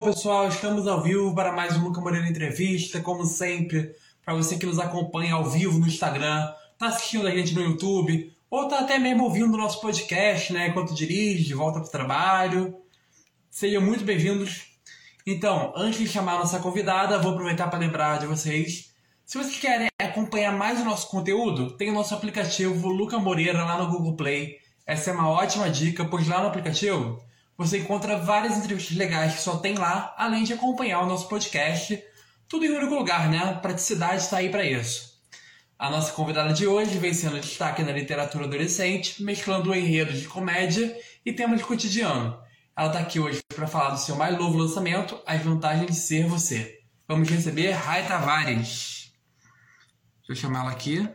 pessoal, estamos ao vivo para mais um Luca Moreira Entrevista, como sempre, para você que nos acompanha ao vivo no Instagram, tá assistindo a gente no YouTube, ou tá até mesmo ouvindo o nosso podcast, né, enquanto dirige, volta para o trabalho. Sejam muito bem-vindos. Então, antes de chamar a nossa convidada, vou aproveitar para lembrar de vocês, se vocês querem acompanhar mais o nosso conteúdo, tem o nosso aplicativo Luca Moreira lá no Google Play. Essa é uma ótima dica, pois lá no aplicativo você encontra várias entrevistas legais que só tem lá, além de acompanhar o nosso podcast. Tudo em um único lugar, né? A praticidade está aí para isso. A nossa convidada de hoje vem sendo destaque na literatura adolescente, mesclando enredos de comédia e temas de cotidiano. Ela está aqui hoje para falar do seu mais novo lançamento, As Vantagens de Ser Você. Vamos receber Rai Tavares. Deixa eu chamar ela aqui.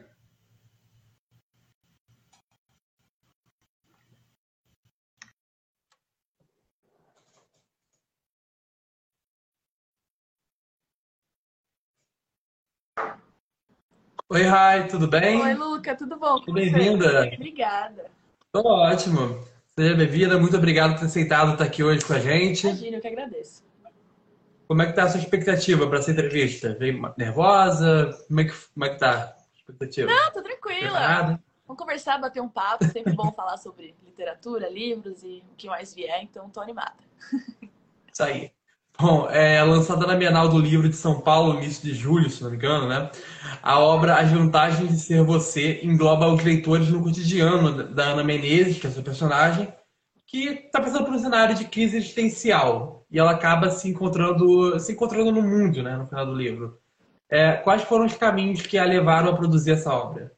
Oi, Rai, tudo bem? Oi, Luca, tudo bom? Bem-vinda. Obrigada. Tô ótimo. Seja bem-vinda, muito obrigado por ter aceitado estar aqui hoje com a gente. Imagina, eu que agradeço. Como é que tá a sua expectativa para essa entrevista? Veio nervosa? Como é que, como é que tá a expectativa? Não, tô tranquila. Preparada? Vamos conversar, bater um papo. Sempre bom falar sobre literatura, livros e o que mais vier, então tô animada. Isso aí. Bom, é lançada na Bienal do Livro de São Paulo, início de julho, se não me engano, né? A obra As Vantagens de Ser Você engloba os leitores no cotidiano da Ana Menezes, que é a sua personagem, que está passando por um cenário de crise existencial e ela acaba se encontrando, se encontrando no mundo, né, no final do livro. É, quais foram os caminhos que a levaram a produzir essa obra?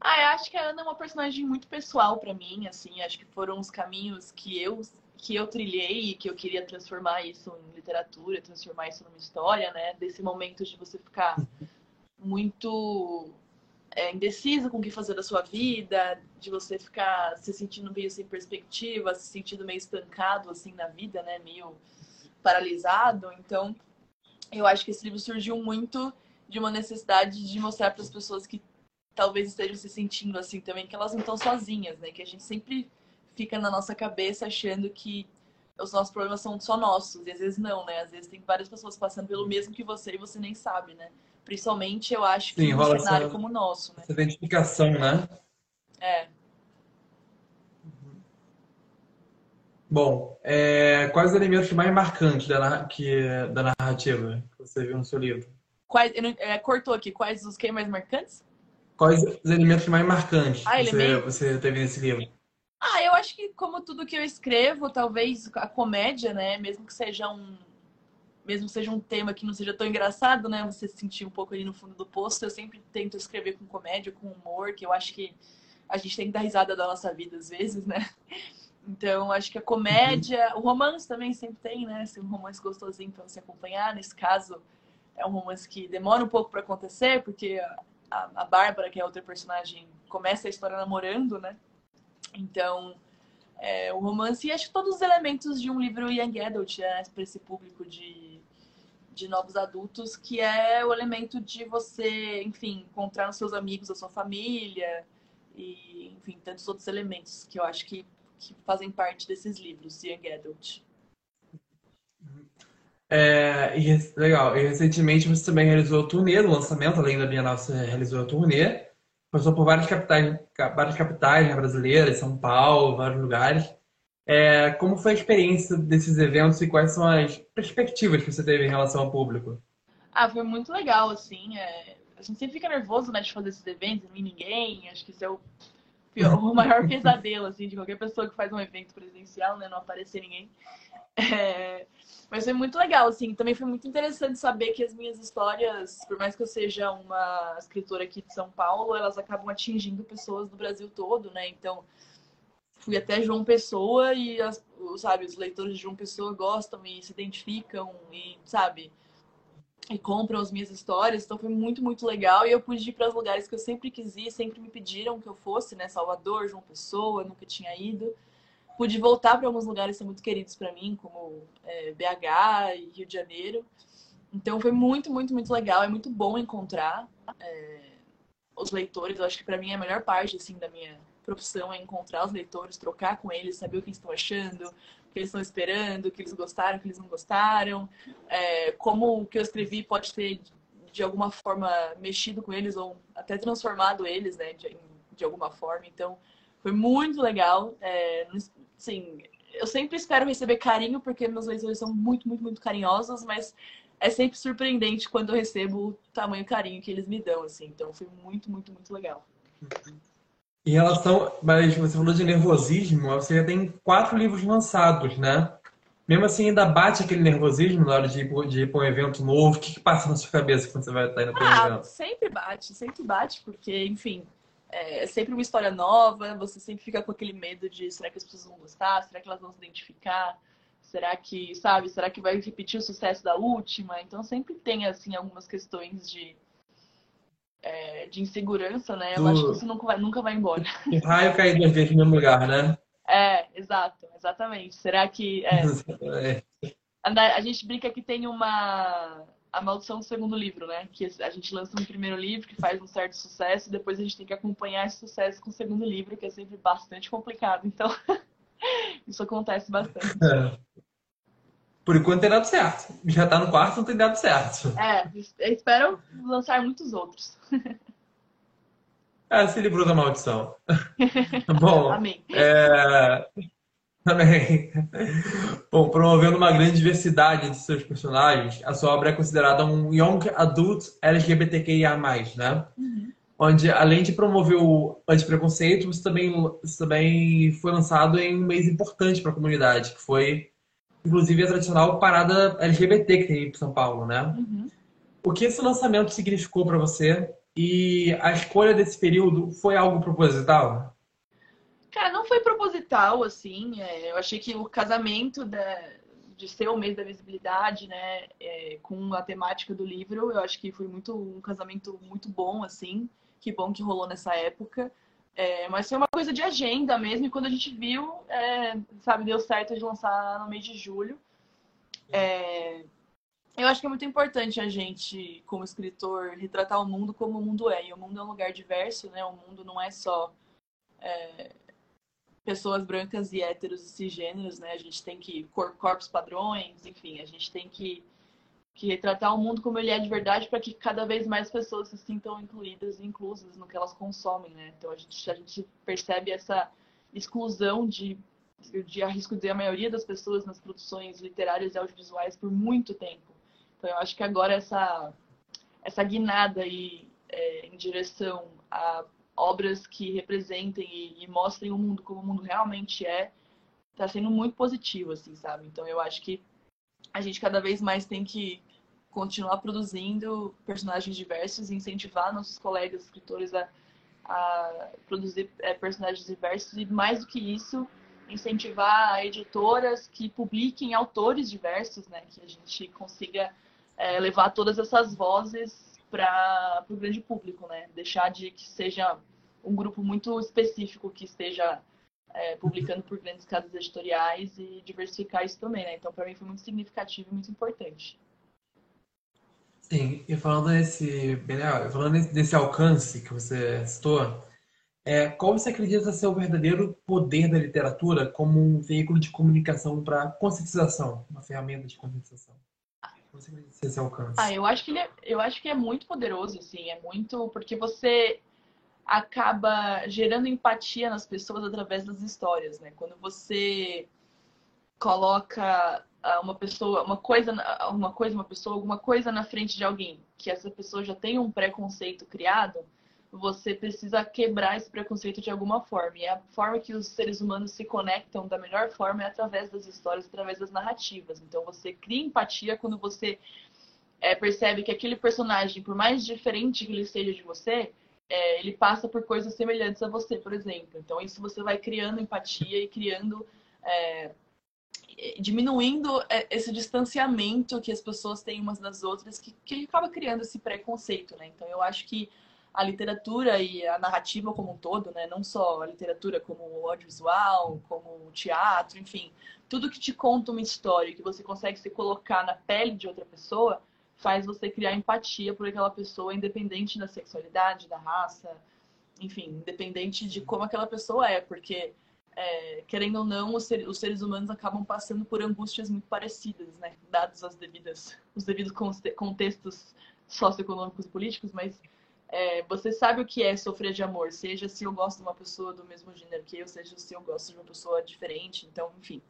Ah, eu acho que a Ana é uma personagem muito pessoal para mim, assim, acho que foram os caminhos que eu que eu trilhei e que eu queria transformar isso em literatura, transformar isso numa história, né? Desse momento de você ficar muito é, indeciso com o que fazer da sua vida, de você ficar se sentindo meio sem perspectiva, se sentindo meio estancado assim na vida, né? Meio paralisado. Então, eu acho que esse livro surgiu muito de uma necessidade de mostrar para as pessoas que talvez estejam se sentindo assim também que elas não estão sozinhas, né? Que a gente sempre fica na nossa cabeça achando que os nossos problemas são só nossos. E às vezes não, né? Às vezes tem várias pessoas passando pelo mesmo que você e você nem sabe, né? Principalmente, eu acho que Sim, rola cenário como o nosso, né? Essa identificação, né? É. Bom, é, quais os elementos mais marcantes da, que, da narrativa que você viu no seu livro? Quais, não- é, cortou aqui, quais os que mais marcantes? Quais os elementos mais marcantes Ah, que você, você teve nesse livro? Ah, eu acho que como tudo que eu escrevo, talvez a comédia, né? Mesmo que seja um. Mesmo seja um tema que não seja tão engraçado, né? Você se sentir um pouco ali no fundo do poço, eu sempre tento escrever com comédia, com humor, que eu acho que a gente tem que dar risada da nossa vida às vezes, né? Então, acho que a comédia, o romance também sempre tem, né? Assim, um romance gostosinho para você acompanhar. Nesse caso, é um romance que demora um pouco para acontecer, porque a, a Bárbara, que é outra personagem, começa a história namorando, né? Então, é, o romance e acho que todos os elementos de um livro young adult, né, para esse público de, de novos adultos, que é o elemento de você, enfim, encontrar nos seus amigos, a sua família, e, enfim, tantos outros elementos que eu acho que, que fazem parte desses livros young adult. É, e legal. E recentemente você também realizou a turnê do lançamento, além da Bienal, você realizou a turnê. Passou por várias capitais, ca- várias capitais né, brasileiras, São Paulo, vários lugares. É, como foi a experiência desses eventos e quais são as perspectivas que você teve em relação ao público? Ah, foi muito legal, assim. é, A gente sempre fica nervoso, né, de fazer esses eventos, não ir ninguém. Acho que isso é o, pior- o maior pesadelo, assim, de qualquer pessoa que faz um evento presencial, né, não aparecer ninguém. É, Mas foi muito legal, assim. Também foi muito interessante saber que as minhas histórias, por mais que eu seja uma escritora aqui de São Paulo, elas acabam atingindo pessoas do Brasil todo, né? Então, fui até João Pessoa e, as, sabe, os leitores de João Pessoa gostam e se identificam e, sabe, e compram as minhas histórias. Então, foi muito, muito legal. E eu pude ir para os lugares que eu sempre quis ir, sempre me pediram que eu fosse, né? Salvador, João Pessoa, nunca tinha ido pude voltar para alguns lugares que são muito queridos para mim, como é, BH e Rio de Janeiro. Então foi muito, muito, muito legal. É muito bom encontrar é, os leitores. Eu acho que para mim é a melhor parte assim da minha profissão é encontrar os leitores, trocar com eles, saber o que eles estão achando, que eles estão esperando, que eles gostaram, que eles não gostaram, é, como o que eu escrevi pode ter de alguma forma mexido com eles ou até transformado eles, né, de, de alguma forma. Então, foi muito legal. É, sim, eu sempre espero receber carinho porque meus leitores são muito, muito, muito carinhosos, mas é sempre surpreendente quando eu recebo o tamanho carinho que eles me dão, assim. Então foi muito, muito, muito legal. Em relação, mas você falou de nervosismo, você já tem quatro livros lançados, né? Mesmo assim, ainda bate aquele nervosismo na hora de ir, de ir para um evento novo? O que, que passa na sua cabeça quando você vai estar indo para um ah, evento? Sempre bate, sempre bate, porque, enfim, é sempre uma história nova, você sempre fica com aquele medo de será que as pessoas vão gostar, será que elas vão se identificar? Será que, sabe, será que vai repetir o sucesso da última? Então sempre tem, assim, algumas questões de, é, de insegurança, né? Eu acho que isso nunca vai, nunca vai embora. O raio cair duas vezes no mesmo lugar, né? É, exato, exatamente. Será que. É, é. A, a gente brinca que tem uma. A maldição do segundo livro, né? Que a gente lança um primeiro livro que faz um certo sucesso, e depois a gente tem que acompanhar esse sucesso com o segundo livro, que é sempre bastante complicado. Então, isso acontece bastante. É. Por enquanto tem dado certo. Já tá no quarto, não tem dado certo. É, espero lançar muitos outros. Ah, se livrou da maldição. Bom, Amém. É... Também. Bom, promovendo uma grande diversidade de seus personagens, a sua obra é considerada um Young Adult LGBTQIA+, né? Uhum. Onde, além de promover o antipreconceito, isso também, isso também foi lançado em um mês importante para a comunidade, que foi inclusive a tradicional parada LGBT que tem em São Paulo, né? Uhum. O que esse lançamento significou para você e a escolha desse período foi algo proposital? Cara, não foi proposital, assim. É, eu achei que o casamento da, de ser o mês da visibilidade, né, é, com a temática do livro, eu acho que foi muito um casamento muito bom, assim. Que bom que rolou nessa época. É, mas foi uma coisa de agenda mesmo, e quando a gente viu, é, sabe, deu certo de lançar no mês de julho. É, eu acho que é muito importante a gente, como escritor, retratar o mundo como o mundo é. E o mundo é um lugar diverso, né? O mundo não é só é, pessoas brancas e héteros e cisgêneros, né? A gente tem que corpos padrões, enfim, a gente tem que que retratar o mundo como ele é de verdade para que cada vez mais pessoas se sintam incluídas e inclusas no que elas consomem, né? Então a gente, a gente percebe essa exclusão de, de arrisco dizer a maioria das pessoas nas produções literárias e audiovisuais por muito tempo. Então eu acho que agora essa essa guinada aí é, em direção a obras que representem e, e mostrem o mundo como o mundo realmente é está sendo muito positivo, assim, sabe? Então eu acho que a gente cada vez mais tem que continuar produzindo personagens diversos e incentivar nossos colegas escritores a, a produzir é, personagens diversos e mais do que isso incentivar editoras que publiquem autores diversos, né, que a gente consiga é, levar todas essas vozes para o grande público, né, deixar de que seja um grupo muito específico que esteja é, publicando por grandes casas editoriais e diversificar isso também, né? Então, para mim foi muito significativo e muito importante. Sim, e falando desse, falando desse alcance que você citou, é, qual você acredita ser o verdadeiro poder da literatura como um veículo de comunicação para conscientização, uma ferramenta de conscientização? Você acredita ser esse alcance? Ah, eu acho que ele é, eu acho que é muito poderoso, assim, é muito porque você acaba gerando empatia nas pessoas através das histórias, né? Quando você coloca ah, uma pessoa, uma coisa, uma coisa, uma pessoa, alguma coisa na frente de alguém, que essa pessoa já tem um preconceito criado, você precisa quebrar esse preconceito de alguma forma. E a forma que os seres humanos se conectam da melhor forma é através das histórias, através das narrativas. Então você cria empatia quando você é, percebe que aquele personagem, por mais diferente que ele seja de você, é, ele passa por coisas semelhantes a você, por exemplo. Então, isso você vai criando empatia e criando. É, diminuindo é, esse distanciamento que as pessoas têm umas das outras, que, que acaba criando esse preconceito, né? Então, eu acho que a literatura e a narrativa como um todo, né? Não só a literatura como o audiovisual, como o teatro, enfim, tudo que te conta uma história, que você consegue se colocar na pele de outra pessoa, faz você criar empatia por aquela pessoa, independente da sexualidade, da raça, enfim, independente de como aquela pessoa é, porque é, querendo ou não, os, ser, os, seres humanos acabam passando por angústias muito parecidas, né? Dados as devidas, os devidos contextos socioeconômicos e políticos, mas é, você sabe o que é sofrer de amor, seja se eu gosto de uma pessoa do mesmo gênero que eu, seja se eu gosto de uma pessoa diferente. Então, enfim,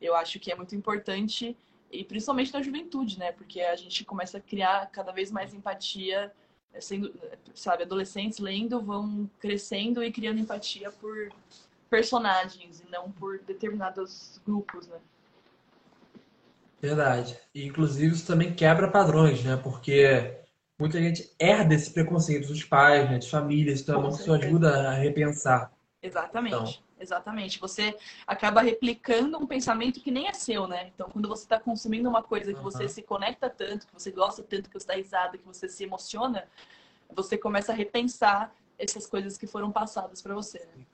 eu acho que é muito importante, e principalmente na juventude, né? Porque a gente começa a criar cada vez mais empatia, sendo, sabe, adolescentes lendo vão crescendo e criando empatia por personagens e não por determinados grupos, né? Verdade. E, inclusive, isso também quebra padrões, né? Porque muita gente herda esse preconceito dos pais, né? De famílias, então isso ajuda a repensar. Exatamente. Então. Exatamente. Você acaba replicando um pensamento que nem é seu, né? Então, quando você está consumindo uma coisa que uhum. você se conecta tanto, que você gosta tanto, que você dá risada, que você se emociona, você começa a repensar essas coisas que foram passadas para você. Né?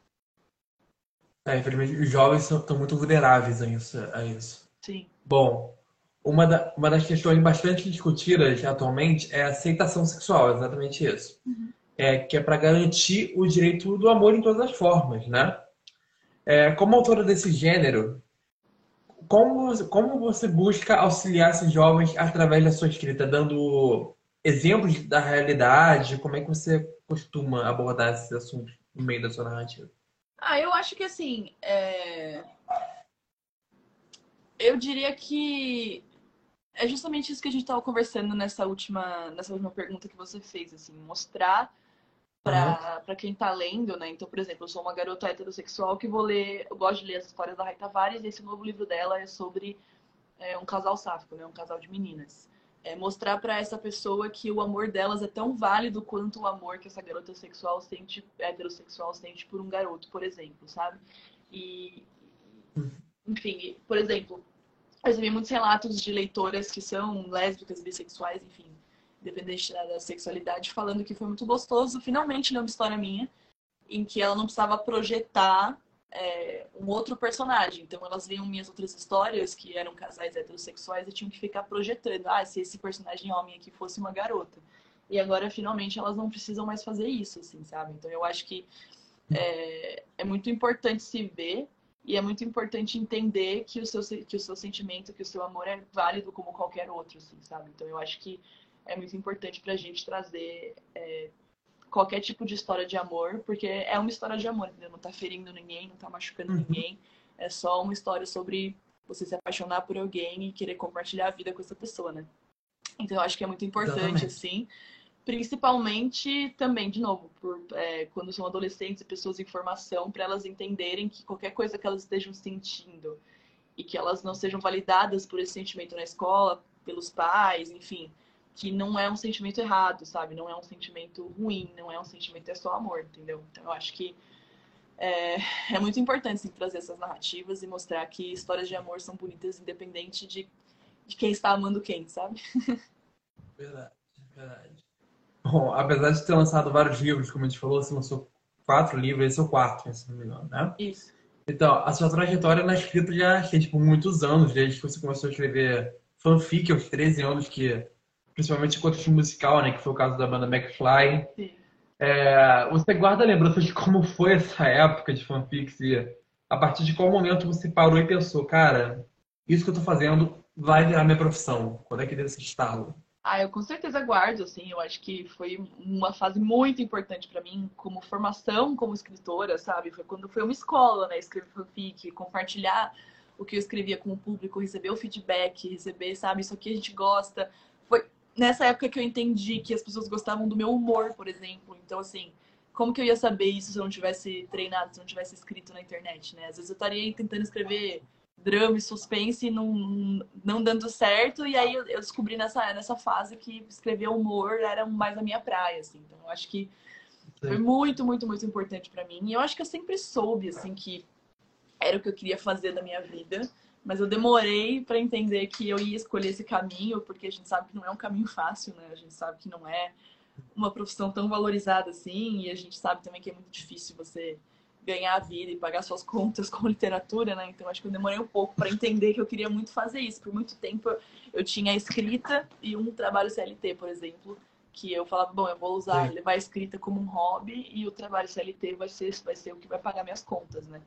É, infelizmente, os jovens estão muito vulneráveis a isso. A isso. Sim. Bom, uma, da, uma das questões bastante discutidas atualmente é a aceitação sexual, exatamente isso. Uhum. É, que é para garantir o direito do amor em todas as formas, né? É, como autora desse gênero, como, como você busca auxiliar esses jovens através da sua escrita, dando exemplos da realidade? Como é que você costuma abordar esses assuntos no meio da sua narrativa? Ah, eu acho que assim. É... Eu diria que é justamente isso que a gente estava conversando nessa última, nessa última pergunta que você fez, assim, mostrar para uhum. quem está lendo, né? Então, por exemplo, eu sou uma garota heterossexual que vou ler, eu gosto de ler as histórias da Raita Tavares, e esse novo livro dela é sobre é, um casal sáfico, né? Um casal de meninas. É mostrar para essa pessoa que o amor delas é tão válido quanto o amor que essa garota sexual sente, heterossexual sente por um garoto, por exemplo, sabe? E, enfim, por exemplo, eu recebi muitos relatos de leitoras que são lésbicas, bissexuais, enfim, independente da sexualidade, falando que foi muito gostoso finalmente ler uma história minha em que ela não precisava projetar é, um outro personagem. Então elas viam minhas outras histórias, que eram casais heterossexuais, e tinham que ficar projetando, ah, se esse personagem homem aqui fosse uma garota. E agora, finalmente, elas não precisam mais fazer isso, assim, sabe? Então eu acho que é, é muito importante se ver e é muito importante entender que o seu, que o seu sentimento, que o seu amor é válido como qualquer outro, assim, sabe? Então eu acho que é muito importante pra gente trazer é, qualquer tipo de história de amor, porque é uma história de amor, entendeu? Não tá ferindo ninguém, não tá machucando uhum. ninguém. É só uma história sobre você se apaixonar por alguém e querer compartilhar a vida com essa pessoa, né? Então eu acho que é muito importante, Exatamente. assim. Principalmente também, de novo, por, é, quando são adolescentes e pessoas em formação, para elas entenderem que qualquer coisa que elas estejam sentindo e que elas não sejam validadas por esse sentimento na escola, pelos pais, enfim, que não é um sentimento errado, sabe? Não é um sentimento ruim, não é um sentimento, é só amor, entendeu? Então eu acho que é, é muito importante trazer essas narrativas e mostrar que histórias de amor são bonitas independente de, de quem está amando quem, sabe? Verdade, verdade. Bom, apesar de ter lançado vários livros, como a gente falou, você lançou quatro livros, esse é o quarto, se não me engano, né? Isso. Então, a sua trajetória na escrita já tem, tipo, muitos anos, desde que você começou a escrever fanfic aos 13 anos, que principalmente em contexto musical, né? Que foi o caso da banda McFly. Sim. É, você guarda lembranças de como foi essa época de fanfics e a partir de qual momento você parou e pensou, cara, isso que eu tô fazendo vai virar minha profissão? Quando é que deu esse estalo? Ah, eu com certeza guardo, assim, eu acho que foi uma fase muito importante para mim como formação como escritora, sabe? Foi quando foi uma escola, né, escrever fanfic, compartilhar o que eu escrevia com o público, receber o feedback, receber, sabe, isso aqui a gente gosta. Nessa época que eu entendi que as pessoas gostavam do meu humor, por exemplo. Então, assim, como que eu ia saber isso se eu não tivesse treinado, se eu não tivesse escrito na internet, né? Às vezes eu estaria tentando escrever drama e suspense e não, não dando certo, e aí eu, descobri nessa, nessa fase que escrever humor era mais a minha praia, assim. Então, eu acho que foi muito, muito, muito importante para mim. E eu acho que eu sempre soube, assim, que era o que eu queria fazer da minha vida. Mas eu demorei para entender que eu ia escolher esse caminho, porque a gente sabe que não é um caminho fácil, né? A gente sabe que não é uma profissão tão valorizada assim, e a gente sabe também que é muito difícil você ganhar a vida e pagar suas contas com literatura, né? Então acho que eu demorei um pouco para entender que eu queria muito fazer isso. Por muito tempo eu tinha a escrita e um trabalho CLT, por exemplo, que eu falava, bom, eu vou usar, levar a escrita como um hobby e o trabalho CLT vai ser, vai ser o que vai pagar minhas contas, né?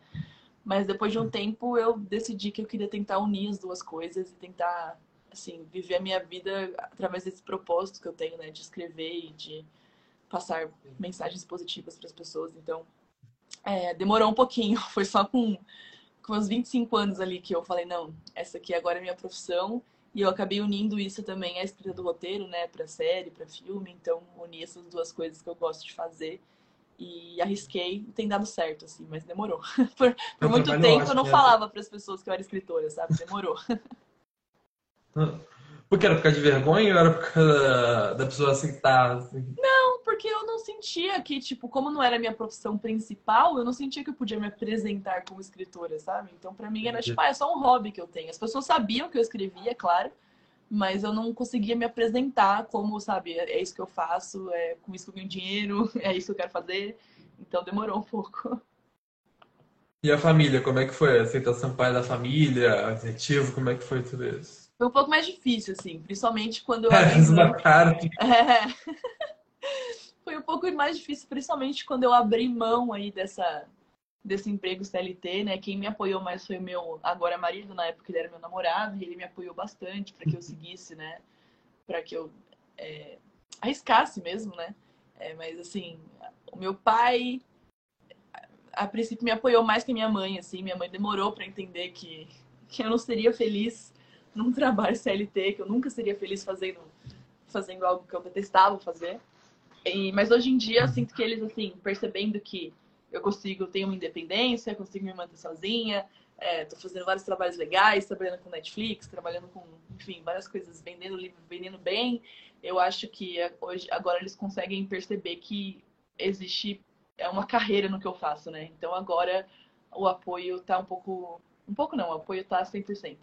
Mas depois de um tempo eu decidi que eu queria tentar unir as duas coisas e tentar, assim, viver a minha vida através desse propósito que eu tenho, né? De escrever e de passar mensagens positivas para as pessoas. Então, é, demorou um pouquinho. Foi só com, com uns 25 anos ali que eu falei, não, essa aqui agora é minha profissão e eu acabei unindo isso também à escrita do roteiro, né, para série, para filme. Então, uni essas duas coisas que eu gosto de fazer e arrisquei. Tem dado certo, assim, mas demorou. por, por muito tempo eu não é falava para as pessoas que eu era escritora, sabe? Demorou. Porque era por causa de vergonha ou era por causa da pessoa aceitar? Assim? Não, porque eu não sentia que, tipo, como não era a minha profissão principal, eu não sentia que eu podia me apresentar como escritora, sabe? Então, para mim, era tipo, ah, é só um hobby que eu tenho. As pessoas sabiam que eu escrevia, claro, mas eu não conseguia me apresentar como, sabe, é, é isso que eu faço, é com isso que eu ganho dinheiro, é isso que eu quero fazer. Então, demorou um pouco. E a família, como é que foi? A aceitação pai da família, afetivo, como é que foi tudo isso? Foi um pouco mais difícil, assim, principalmente quando eu abri mão. cara. É. Foi um pouco mais difícil, principalmente quando eu abri mão aí dessa, desse emprego CLT, né? Quem me apoiou mais foi o meu agora marido, na época ele era meu namorado, e ele me apoiou bastante para que eu seguisse, né? Para que eu é, arriscasse mesmo, né? É, mas assim, o meu pai a princípio me apoiou mais que minha mãe, assim, minha mãe demorou para entender que, que eu não seria feliz num trabalho CLT, que eu nunca seria feliz fazendo, fazendo algo que eu detestava fazer. E, mas hoje em dia eu sinto que eles, assim, percebendo que eu consigo ter uma independência, consigo me manter sozinha, é, tô fazendo vários trabalhos legais, trabalhando com Netflix, trabalhando com, enfim, várias coisas, vendendo livro, vendendo bem. Eu acho que hoje, agora eles conseguem perceber que existe é uma carreira no que eu faço, né? Então agora o apoio tá um pouco, um pouco não, o apoio tá 100%.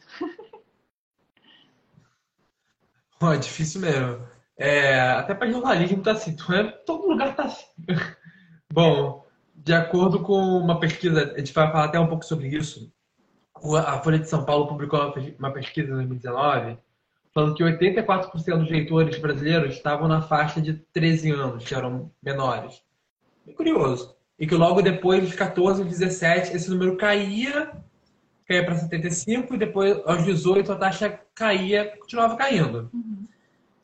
Pô, é difícil mesmo. É, até para jornalismo tá assim, é, todo lugar tá assim. Bom, de acordo com uma pesquisa, a gente vai falar até um pouco sobre isso. A Folha de São Paulo publicou uma pesquisa em 2019 falando que 84% dos leitores brasileiros estavam na faixa de 13 anos, que eram menores. É curioso. E que logo depois, dos 14 aos 17, esse número caía, caía para 75, e depois, aos 18, a taxa caía, continuava caindo. Uhum.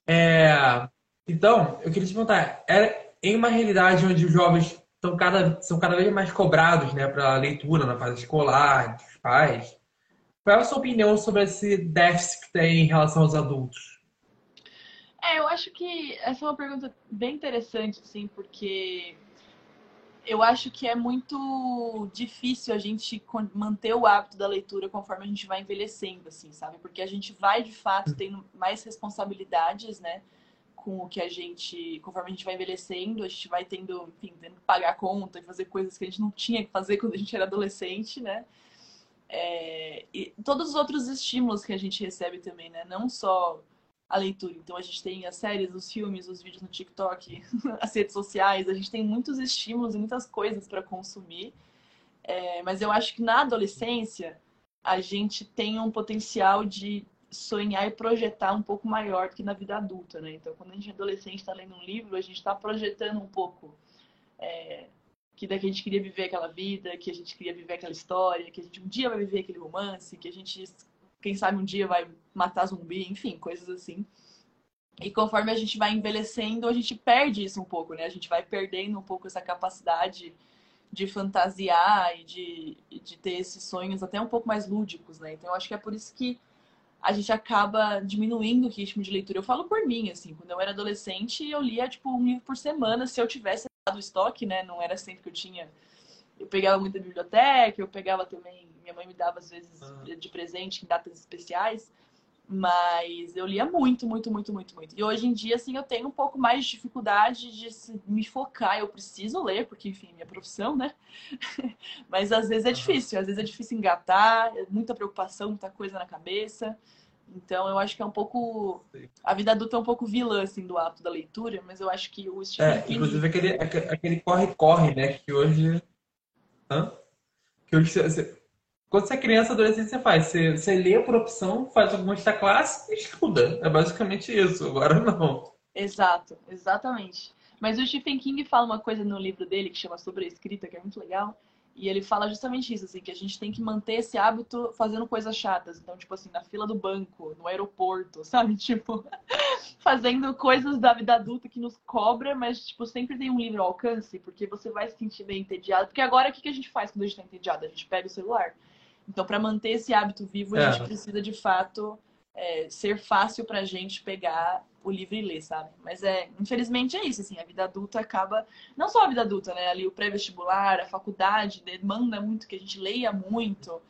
É, então, eu queria te perguntar, é, em uma realidade onde os jovens são cada, são cada vez mais cobrados né, para leitura na fase escolar, dos pais, qual é a sua opinião sobre esse déficit que tem em relação aos adultos? É, eu acho que essa é uma pergunta bem interessante, assim, porque eu acho que é muito difícil a gente manter o hábito da leitura conforme a gente vai envelhecendo, assim, sabe? Porque a gente vai, de fato, tendo mais responsabilidades, né? Com o que a gente, conforme a gente vai envelhecendo, a gente vai tendo, enfim, tendo que pagar conta e fazer coisas que a gente não tinha que fazer quando a gente era adolescente, né? É... e todos os outros estímulos que a gente recebe também, né? Não só a leitura. Então a gente tem as séries, os filmes, os vídeos no TikTok, as redes sociais, a gente tem muitos estímulos e muitas coisas para consumir. É, mas eu acho que na adolescência a gente tem um potencial de sonhar e projetar um pouco maior do que na vida adulta, né? Então quando a gente é adolescente está lendo um livro, a gente está projetando um pouco é, que daqui a gente queria viver aquela vida, que a gente queria viver aquela história, que a gente um dia vai viver aquele romance, que a gente quem sabe um dia vai matar zumbi, enfim, coisas assim. E conforme a gente vai envelhecendo, a gente perde isso um pouco, né? A gente vai perdendo um pouco essa capacidade de fantasiar e de, de ter esses sonhos até um pouco mais lúdicos, né? Então eu acho que é por isso que a gente acaba diminuindo o ritmo de leitura. Eu falo por mim, assim, quando eu era adolescente, eu lia tipo um livro por semana, se eu tivesse dado estoque, né? Não era sempre que eu tinha. Eu pegava muita biblioteca, eu pegava também minha mãe me dava às vezes ah. de presente em datas especiais. Mas eu lia muito, muito, muito, muito, muito. E hoje em dia, assim, eu tenho um pouco mais de dificuldade de me focar. Eu preciso ler, porque, enfim, é minha profissão, né? Mas às vezes é difícil. Às vezes é difícil engatar, é muita preocupação, muita coisa na cabeça. Então, eu acho que é um pouco. A vida adulta é um pouco vilã, assim, do ato da leitura, mas eu acho que o Stephen é, King... Inclusive, aquele corre-corre, né? Que hoje. Hã? Que hoje quando você é criança, adolescente, você faz. Você, você lê por opção, faz alguma classe e estuda. É basicamente isso. Agora não. Exato, exatamente. Mas o Stephen King fala uma coisa no livro dele que chama Sobre a Escrita, que é muito legal. E ele fala justamente isso, assim, que a gente tem que manter esse hábito fazendo coisas chatas. Então, tipo assim, na fila do banco, no aeroporto, sabe? Tipo, fazendo coisas da vida adulta que nos cobra, mas, tipo, sempre tem um livro ao alcance, porque você vai se sentir meio entediado. Porque agora, o que a gente faz quando a gente tá entediado? A gente pega o celular. Então, para manter esse hábito vivo, a é. gente precisa, de fato, é, ser fácil pra gente pegar o livro e ler, sabe? Mas é, infelizmente é isso, assim, a vida adulta acaba, não só a vida adulta, né? Ali o pré-vestibular, a faculdade demanda muito que a gente leia muito.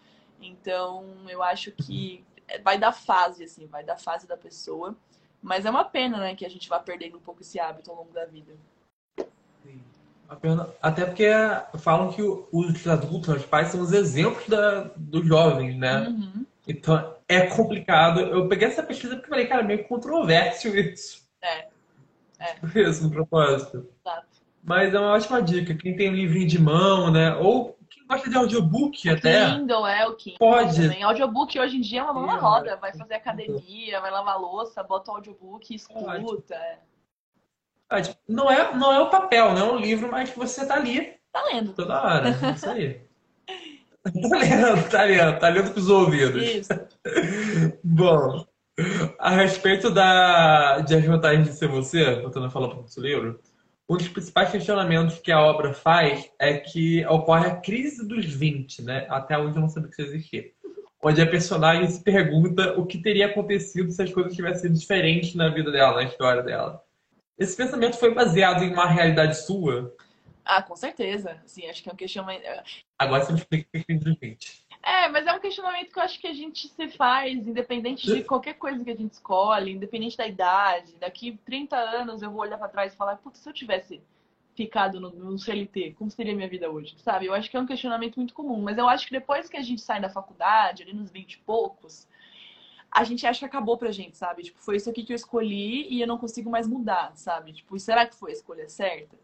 Então, eu acho que vai dar fase, assim, vai dar fase da pessoa. Mas é uma pena, né, que a gente vá perdendo um pouco esse hábito ao longo da vida. Sim. Até porque falam que os adultos, os pais, são os exemplos da, dos jovens, né? Uhum. Então é complicado. Eu peguei essa pesquisa porque falei, cara, meio controverso isso. É. É. Isso, no propósito. Exato. Mas é uma ótima dica. Quem tem um livrinho de mão, né? Ou quem gosta de audiobook o até. Kindle, é o Kindle. Pode. Também. Audiobook hoje em dia é uma mão na roda. Vai fazer academia, vai lavar louça, bota o audiobook, escuta. É. É, tipo, não, é, não é o papel, não é um livro, mas você tá ali. Tá lendo. Toda hora. Isso aí. Tá lendo, tá lendo, tá lendo com os ouvidos. Isso. Bom, a respeito da, de As Vantagens de Ser Você, voltando a falar um pouco do livro, um dos principais questionamentos que a obra faz é que ocorre a crise dos 20, né? Até onde eu não sabia que isso existia. Onde a personagem se pergunta o que teria acontecido se as coisas tivessem sido diferentes na vida dela, na história dela. Esse pensamento foi baseado em uma realidade sua? Ah, com certeza. Sim, acho que é um questionamento. Agora você me explica o que é gente. É, mas é um questionamento que eu acho que a gente se faz, independente de qualquer coisa que a gente escolhe, independente da idade. Daqui 30 anos eu vou olhar para trás e falar, putz, se eu tivesse ficado no, no, CLT, como seria minha vida hoje? Sabe? Eu acho que é um questionamento muito comum. Mas eu acho que depois que a gente sai da faculdade, ali nos 20 e poucos, a gente acha que acabou pra gente, sabe? Tipo, foi isso aqui que eu escolhi e eu não consigo mais mudar, sabe? Tipo, será que foi a escolha certa?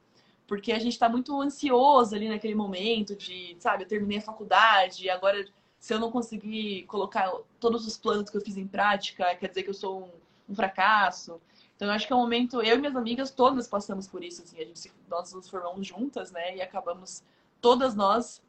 porque a gente está muito ansioso ali naquele momento de, sabe, eu terminei a faculdade, agora se eu não conseguir colocar todos os planos que eu fiz em prática, quer dizer que eu sou um, um fracasso. Então eu acho que é um momento, eu e minhas amigas todas passamos por isso, assim, a gente nós nos formamos juntas, né, e acabamos todas nós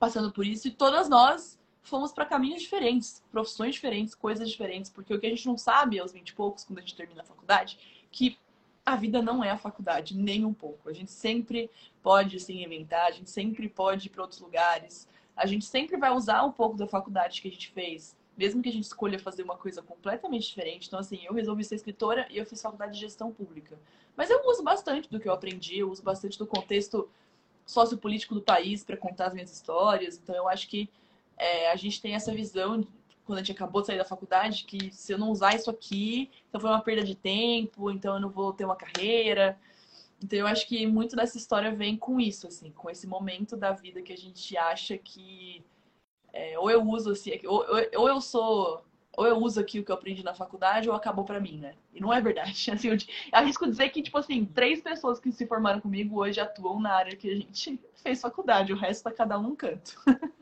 passando por isso e todas nós fomos para caminhos diferentes, profissões diferentes, coisas diferentes, porque o que a gente não sabe aos 20 e poucos, quando a gente termina a faculdade, que a vida não é a faculdade, nem um pouco. A gente sempre pode se reinventar, a gente sempre pode ir para outros lugares. A gente sempre vai usar um pouco da faculdade que a gente fez, mesmo que a gente escolha fazer uma coisa completamente diferente. Então, assim, eu resolvi ser escritora e eu fiz faculdade de gestão pública. Mas eu uso bastante do que eu aprendi, eu uso bastante do contexto sociopolítico do país para contar as minhas histórias. Então, eu acho que é, a gente tem essa visão quando a gente acabou de sair da faculdade, que se eu não usar isso aqui, então foi uma perda de tempo, então eu não vou ter uma carreira. Então eu acho que muito dessa história vem com isso, assim, com esse momento da vida que a gente acha que é, ou eu uso assim, ou, ou eu sou ou eu uso aqui o que eu aprendi na faculdade ou acabou para mim, né? E não é verdade. Assim, eu arrisco dizer que, tipo assim, três pessoas que se formaram comigo hoje atuam na área que a gente fez faculdade, o resto tá cada um num canto.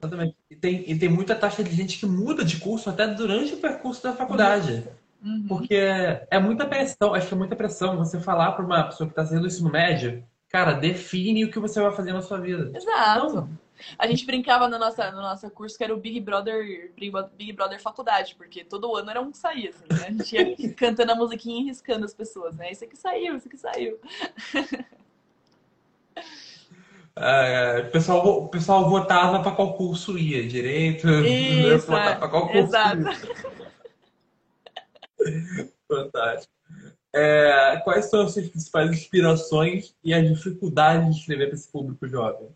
Exatamente. E tem, e tem muita taxa de gente que muda de curso até durante o percurso da faculdade. Uhum. Porque é muita pressão, acho que é muita pressão você falar para uma pessoa que está fazendo ensino médio, cara, define o que você vai fazer na sua vida. Exato. Então, a gente brincava no, nossa, no nosso curso que era o Big Brother, Big Brother Faculdade, porque todo ano era um que saía, assim, né? A gente ia cantando a musiquinha e riscando as pessoas, né? Isso aqui saiu, isso aqui saiu. É, o, pessoal, o pessoal votava para qual curso ia, direito, Isso, para qual curso exato. ia. Fantástico. É, quais são as suas principais inspirações e as dificuldades de escrever para esse público jovem?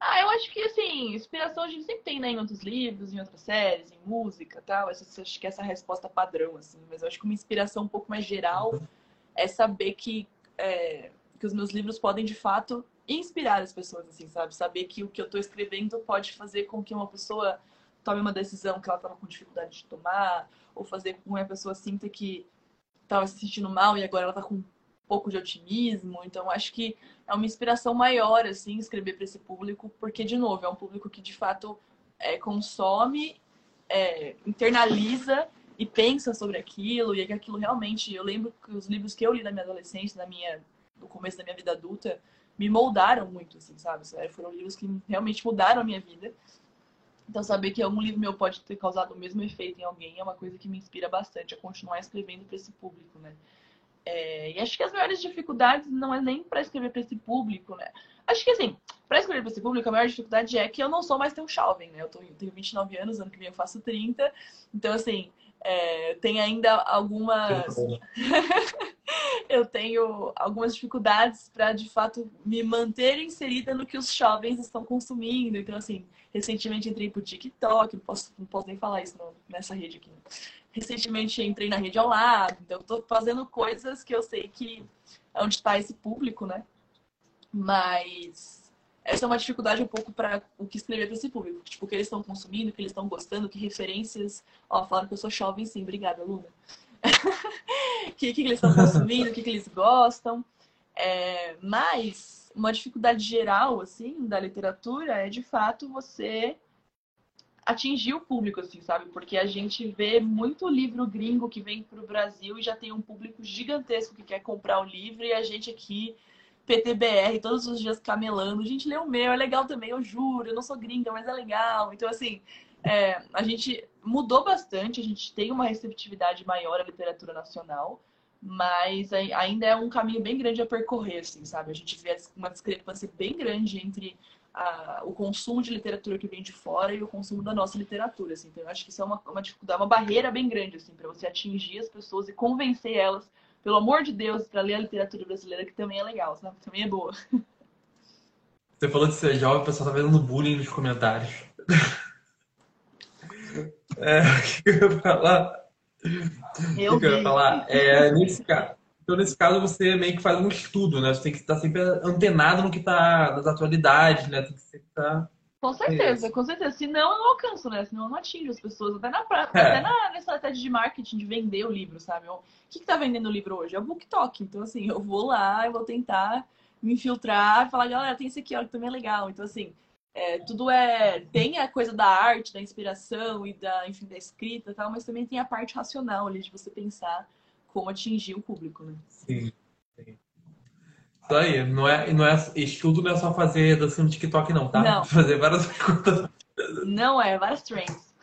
Ah, eu acho que, assim, inspiração a gente sempre tem, né, em outros livros, em outras séries, em música tal. Eu acho que essa é resposta padrão, assim. Mas eu acho que uma inspiração um pouco mais geral é saber que é, que os meus livros podem de fato inspirar as pessoas, assim, sabe? Saber que o que eu estou escrevendo pode fazer com que uma pessoa tome uma decisão que ela estava com dificuldade de tomar, ou fazer com que uma pessoa sinta que estava se sentindo mal e agora ela está com um pouco de otimismo. Então, acho que é uma inspiração maior, assim, escrever para esse público, porque, de novo, é um público que de fato é, consome, é, internaliza e pensa sobre aquilo, e é que aquilo realmente. Eu lembro que os livros que eu li na minha adolescência, na minha, no começo da minha vida adulta, me moldaram muito, assim, sabe? Foram livros que realmente mudaram a minha vida. Então, saber que algum livro meu pode ter causado o mesmo efeito em alguém é uma coisa que me inspira bastante a continuar escrevendo para esse público, né? É, e acho que as maiores dificuldades não é nem para escrever para esse público, né? Acho que assim, para escrever para esse público, a maior dificuldade é que eu não sou mais tão jovem, né? Eu, tô, eu tenho 29 anos, ano que vem eu faço 30. Então, assim, é, tem ainda algumas. eu tenho algumas dificuldades para, de fato, me manter inserida no que os jovens estão consumindo. Então, assim, recentemente entrei pro TikTok, não posso, não posso nem falar isso nessa rede aqui. Recentemente entrei na rede ao lado, então estou fazendo coisas que eu sei que é onde está esse público, né? Mas essa é uma dificuldade um pouco para o que escrever para esse público. Tipo, o que eles estão consumindo, o que eles estão gostando, que referências. Ó, falaram que eu sou jovem, sim. Obrigada, Luna. O que, que eles estão consumindo, o que, que eles gostam. É, mas uma dificuldade geral, assim, da literatura é, de fato, você atingir o público, assim, sabe? Porque a gente vê muito livro gringo que vem para o Brasil e já tem um público gigantesco que quer comprar o livro e a gente aqui, PTBR, todos os dias camelando. Gente lê o meu, é legal também, eu juro, eu não sou gringa, mas é legal. Então, assim, é, a gente mudou bastante, a gente tem uma receptividade maior à literatura nacional, mas ainda é um caminho bem grande a percorrer, assim, sabe? A gente vê uma discrepância bem grande entre a, o consumo de literatura que vem de fora e o consumo da nossa literatura, assim. Então, eu acho que isso é uma, uma dificuldade, uma barreira bem grande, assim, para você atingir as pessoas e convencer elas, pelo amor de Deus, para ler a literatura brasileira, que também é legal, sabe? Também é boa. Você falou de ser jovem, o pessoal tá vendo bullying nos comentários. é, o que eu ia falar? Eu o que eu ia falar? É, nesse caso, então, nesse caso, você meio que faz um estudo, né? Você tem que estar sempre antenado no que está nas atualidades, né? Tem que sempre estar... Com certeza, com certeza. Senão eu não alcanço, né? Senão eu não atingo as pessoas. Até na, é. até na, na estratégia de marketing, de vender o livro, sabe? O que, que tá vendendo o livro hoje? É o BookTok. Então, assim, eu vou lá, eu vou tentar me infiltrar e falar, galera, tem esse aqui, ó, que também é legal. Então, assim, é, tudo é. Tem a coisa da arte, da inspiração e da, enfim, da escrita e tal, mas também tem a parte racional ali de você pensar como atingir o público, né? Sim, sim. Isso aí, não é, não é, estudo não é só fazer dancinha no TikTok, não, tá? Não. Fazer várias coisas. Não é, várias trends.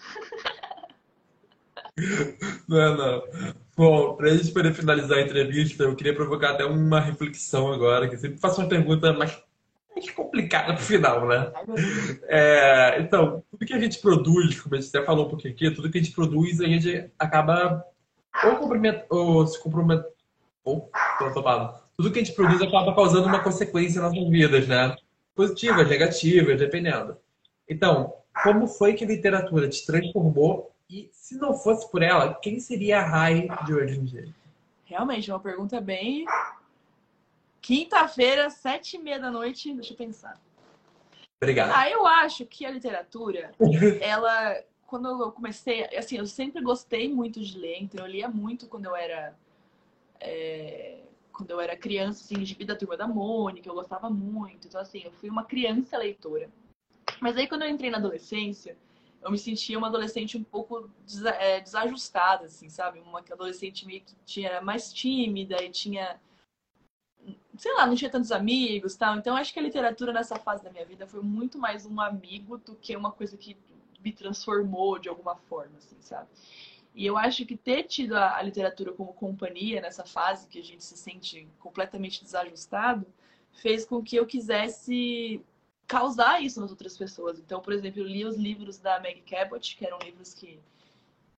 Não é, não. Bom, para a gente poder finalizar a entrevista, eu queria provocar até uma reflexão agora, que sempre faço uma pergunta mais, mais complicada pro final, né? É, então, tudo que a gente produz, como a gente até falou um pouquinho aqui, tudo que a gente produz, a gente acaba ou, compromet, ou se compromete. Ou. Tudo que a gente produz acaba causando uma consequência nas nossas vidas, né? Positivas, negativas, dependendo. Então, como foi que a literatura te transformou? E se não fosse por ela, quem seria a Rai de hoje em dia? Realmente, uma pergunta bem. Quinta-feira, sete e meia da noite, deixa eu pensar. Obrigado. Ah, eu acho que a literatura, ela quando eu comecei, assim, eu sempre gostei muito de ler, então eu lia muito quando eu era é, quando eu era criança, assim, de vida turma da Mônica, eu gostava muito. Então, assim, eu fui uma criança leitora. Mas aí, quando eu entrei na adolescência, eu me sentia uma adolescente um pouco é, desajustada, assim, sabe? Uma adolescente meio que tinha, mais tímida e tinha, sei lá, não tinha tantos amigos tal. Então, acho que a literatura nessa fase da minha vida foi muito mais um amigo do que uma coisa que me transformou de alguma forma, assim, sabe? E eu acho que ter tido a, a, literatura como companhia nessa fase que a gente se sente completamente desajustado fez com que eu quisesse causar isso nas outras pessoas. Então, por exemplo, eu li os livros da Meg Cabot, que eram livros que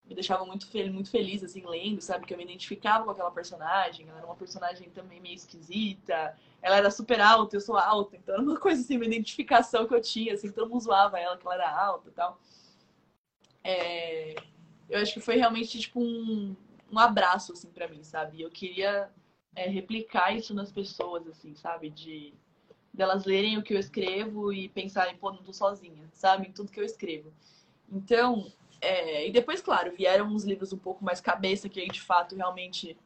me deixavam muito, fel muito feliz, assim, lendo, sabe? Que eu me identificava com aquela personagem. Ela era uma personagem também meio esquisita. Ela era super alta, eu sou alta. Então, era uma coisa, assim, uma identificação que eu tinha, assim, todo mundo zoava ela, que ela era alta e tal. É... Eu acho que foi realmente, tipo, um, um abraço, assim, para mim, sabe? Eu queria é, replicar isso nas pessoas, assim, sabe? De delas lerem o que eu escrevo e pensarem, pô, não tô sozinha, sabe? Em tudo que eu escrevo. Então, é, e depois, claro, vieram uns livros um pouco mais cabeça, que aí de fato realmente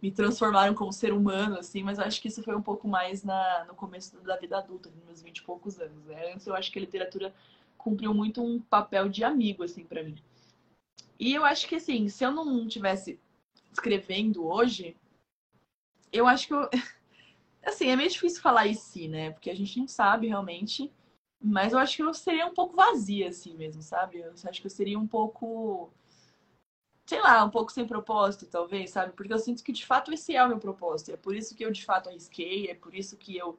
me transformaram como ser humano, assim, mas acho que isso foi um pouco mais na, no começo da vida adulta, nos meus vinte e poucos anos. Né? Antes eu acho que a literatura cumpriu muito um papel de amigo, assim, para mim. E eu acho que, assim, se eu não tivesse escrevendo hoje, eu acho que eu. Assim, é meio difícil falar isso, né? Porque a gente não sabe realmente. Mas eu acho que eu seria um pouco vazia, assim mesmo, sabe? Eu acho que eu seria um pouco. Sei lá, um pouco sem propósito, talvez, sabe? Porque eu sinto que de fato esse é o meu propósito. É por isso que eu de fato arrisquei, é por isso que eu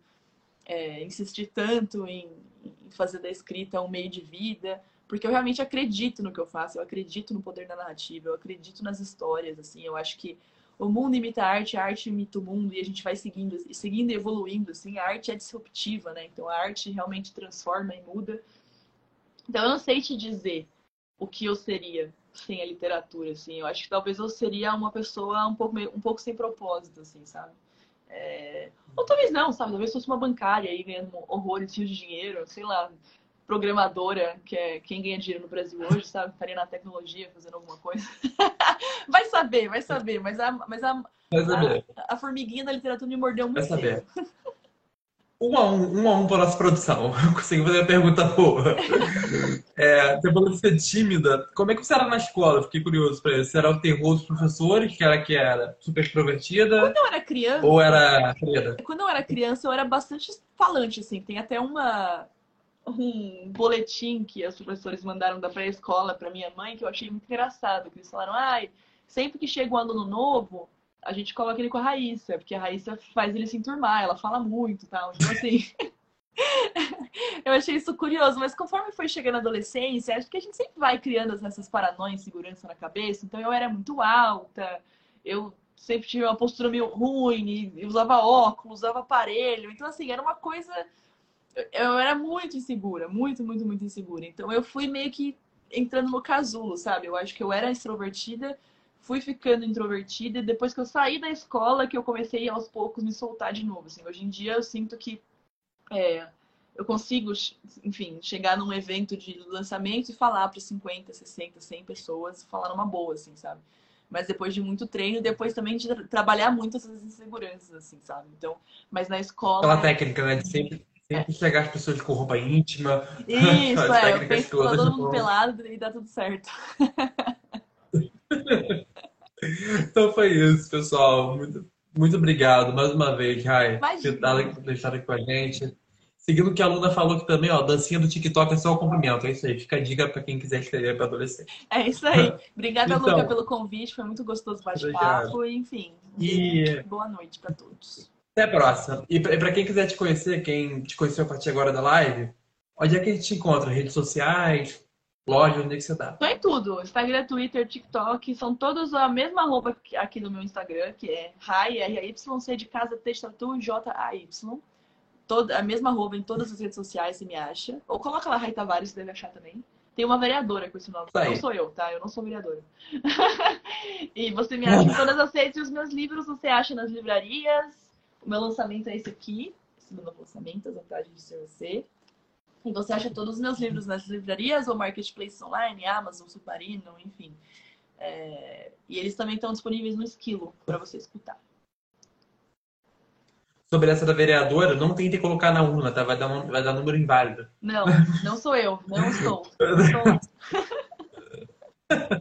é, insisti tanto em, em fazer da escrita um meio de vida, porque eu realmente acredito no que eu faço, eu acredito no poder da narrativa, eu acredito nas histórias, assim, eu acho que o mundo imita a arte, a arte imita o mundo e a gente vai seguindo, seguindo e evoluindo, assim, a arte é disruptiva, né? Então a arte realmente transforma e muda. Então eu não sei te dizer o que eu seria sem a literatura, assim. Eu acho que talvez eu seria uma pessoa um pouco, um pouco sem propósito, assim, sabe? É... Ou talvez não, sabe? Talvez fosse uma bancária aí ganhando horrores de dinheiro, sei lá, programadora, que é quem ganha dinheiro no Brasil hoje, sabe? Estaria na tecnologia fazendo alguma coisa. vai saber, vai saber. Mas a, mas a, a, a, formiguinha da literatura me mordeu muito. Vai saber. Um a um, um a um para nossa produção. Consegui fazer uma pergunta boa. É, você falou de ser tímida. Como é que você era na escola? Fiquei curioso para isso. Você era o terror dos professores, que era que era super extrovertida? Quando eu era criança. Ou era Quando eu era criança, eu era bastante falante, assim. Tem até uma um boletim que os professores mandaram da pré-escola para minha mãe que eu achei muito engraçado. Que eles falaram, ai, sempre que chega um aluno novo, a gente coloca ele com a Raíssa, porque a Raíssa faz ele se enturmar, ela fala muito e tal. Então, assim. eu achei isso curioso, mas conforme foi chegando a adolescência, acho que a gente sempre vai criando essas paranoias, segurança na cabeça. Então eu era muito alta, eu sempre tive uma postura meio ruim, usava óculos, usava aparelho. Então, assim, era uma coisa eu era muito insegura, muito, muito, muito insegura. Então eu fui meio que entrando no casulo, sabe? Eu acho que eu era extrovertida, fui ficando introvertida e depois que eu saí da escola que eu comecei aos poucos me soltar de novo. Assim, hoje em dia eu sinto que é, eu consigo, enfim, chegar num evento de lançamento e falar para 50, 60, 100 pessoas, falar numa boa, assim, sabe? Mas depois de muito treino, depois também de trabalhar muito essas inseguranças, assim, sabe? Então, mas na escola. Aquela técnica, né? De sempre Sempre chegar as pessoas com roupa íntima. Isso, é. Eu penso que todo mundo pelado e dá tudo certo. então foi isso, pessoal. Muito, muito obrigado mais uma vez, Rai, por ter estado aqui com a gente. Seguindo o que a Luna falou que também, ó, dancinha do TikTok é só o cumprimento. É isso aí. Fica a dica para quem quiser escrever para adolescente. É isso aí. Obrigada, então, Luca, pelo convite. Foi muito gostoso bate-papo. Enfim, e... boa noite para todos. Até a próxima. E para quem quiser te conhecer, quem te conheceu a partir agora da live, onde é que a gente te encontra? Redes sociais, loja, onde é que você tá? Tô em tudo. Instagram, Twitter, TikTok, são todos a mesma roupa aqui no meu Instagram, que é Rai, R-A-Y-C de casa, T, Tatu, J-A-Y. Toda, a mesma roupa em todas as redes sociais, você me acha. Ou coloca lá Rai Tavares, você deve achar também. Tem uma vereadora com esse nome. Não sou eu, tá? Eu não sou vereadora. e você me acha em todas as redes. E os meus livros você acha nas livrarias, o meu lançamento é esse aqui, esse meu novo lançamento, As Vantagens de Ser Você. E você acha todos os meus livros nas livrarias ou marketplaces online, Amazon, Submarino, enfim. É... E eles também estão disponíveis no Esquilo para você escutar. Sobre essa da vereadora, não tente colocar na urna, tá? Vai dar, um, vai dar número inválido. Não, não sou eu, não estou. Não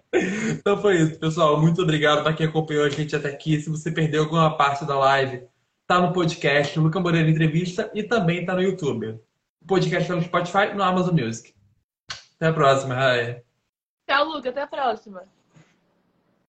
então foi isso, pessoal. Muito obrigado para quem acompanhou a gente até aqui. Se você perdeu alguma parte da live, Tá no podcast, no Luca Moreira Entrevista e também tá no YouTube. O podcast tá no Spotify e no Amazon Music. Até a próxima, Rai. Tchau, Luca. Até a próxima.